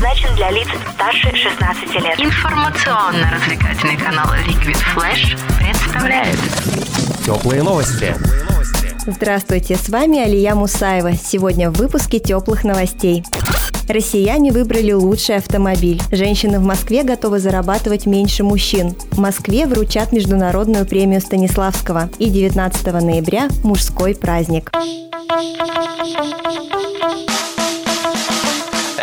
предназначен для лиц старше 16 лет. Информационно-развлекательный канал Liquid Flash представляет Теплые новости. Здравствуйте, с вами Алия Мусаева. Сегодня в выпуске теплых новостей. Россияне выбрали лучший автомобиль. Женщины в Москве готовы зарабатывать меньше мужчин. В Москве вручат международную премию Станиславского. И 19 ноября – мужской праздник.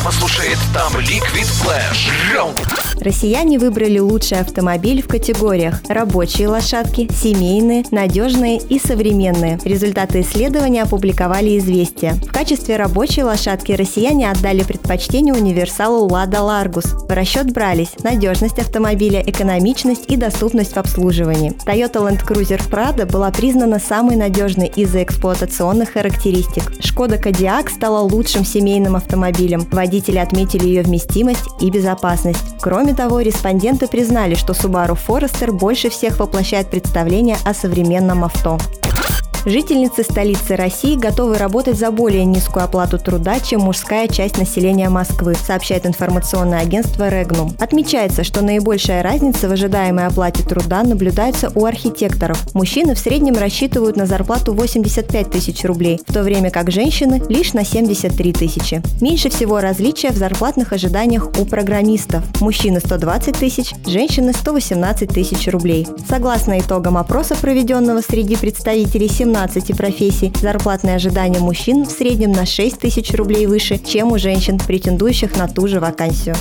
Мама слушает там Liquid Flash. Россияне выбрали лучший автомобиль в категориях рабочие лошадки, семейные, надежные и современные. Результаты исследования опубликовали «Известия». В качестве рабочей лошадки россияне отдали предпочтение универсалу «Лада Ларгус». В расчет брались надежность автомобиля, экономичность и доступность в обслуживании. Toyota Land Cruiser Prado была признана самой надежной из-за эксплуатационных характеристик. Шкода Кодиак стала лучшим семейным автомобилем. Водители отметили ее вместимость и безопасность. Кроме того, респонденты признали, что Subaru Forester больше всех воплощает представление о современном авто. Жительницы столицы России готовы работать за более низкую оплату труда, чем мужская часть населения Москвы, сообщает информационное агентство Регнум. Отмечается, что наибольшая разница в ожидаемой оплате труда наблюдается у архитекторов. Мужчины в среднем рассчитывают на зарплату 85 тысяч рублей, в то время как женщины лишь на 73 тысячи. Меньше всего различия в зарплатных ожиданиях у программистов. Мужчины 120 тысяч, женщины 118 тысяч рублей. Согласно итогам опроса, проведенного среди представителей 17 профессий, зарплатные ожидания мужчин в среднем на 6 тысяч рублей выше, чем у женщин, претендующих на ту же вакансию.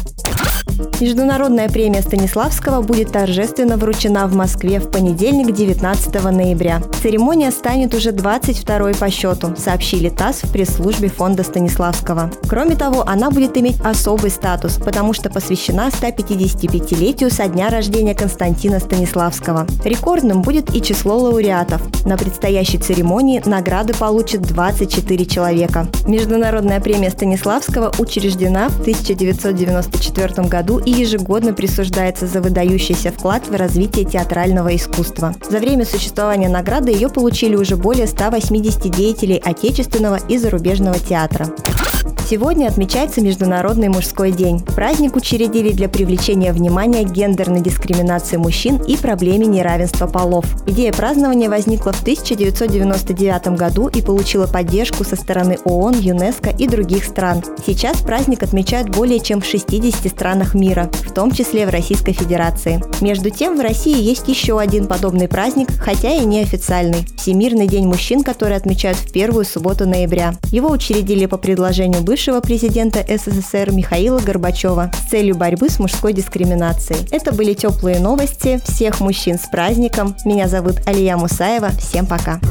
Международная премия Станиславского будет торжественно вручена в Москве в понедельник, 19 ноября. Церемония станет уже 22-й по счету, сообщили ТАСС в пресс-службе фонда Станиславского. Кроме того, она будет иметь особый статус, потому что посвящена 155-летию со дня рождения Константина Станиславского. Рекордным будет и число лауреатов. На предстоящей церемонии награды получат 24 человека. Международная премия Станиславского учреждена в 1994 году и ежегодно присуждается за выдающийся вклад в развитие театрального искусства. За время существования награды ее получили уже более 180 деятелей отечественного и зарубежного театра. Сегодня отмечается Международный мужской день. Праздник учредили для привлечения внимания к гендерной дискриминации мужчин и проблеме неравенства полов. Идея празднования возникла в 1999 году и получила поддержку со стороны ООН, ЮНЕСКО и других стран. Сейчас праздник отмечают более чем в 60 странах мира, в том числе в Российской Федерации. Между тем, в России есть еще один подобный праздник, хотя и неофициальный – Всемирный день мужчин, который отмечают в первую субботу ноября. Его учредили по предложению бывшего бывшего президента СССР Михаила Горбачева с целью борьбы с мужской дискриминацией. Это были теплые новости. Всех мужчин с праздником. Меня зовут Алия Мусаева. Всем пока.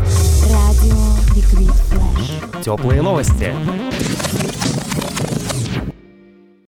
Теплые новости.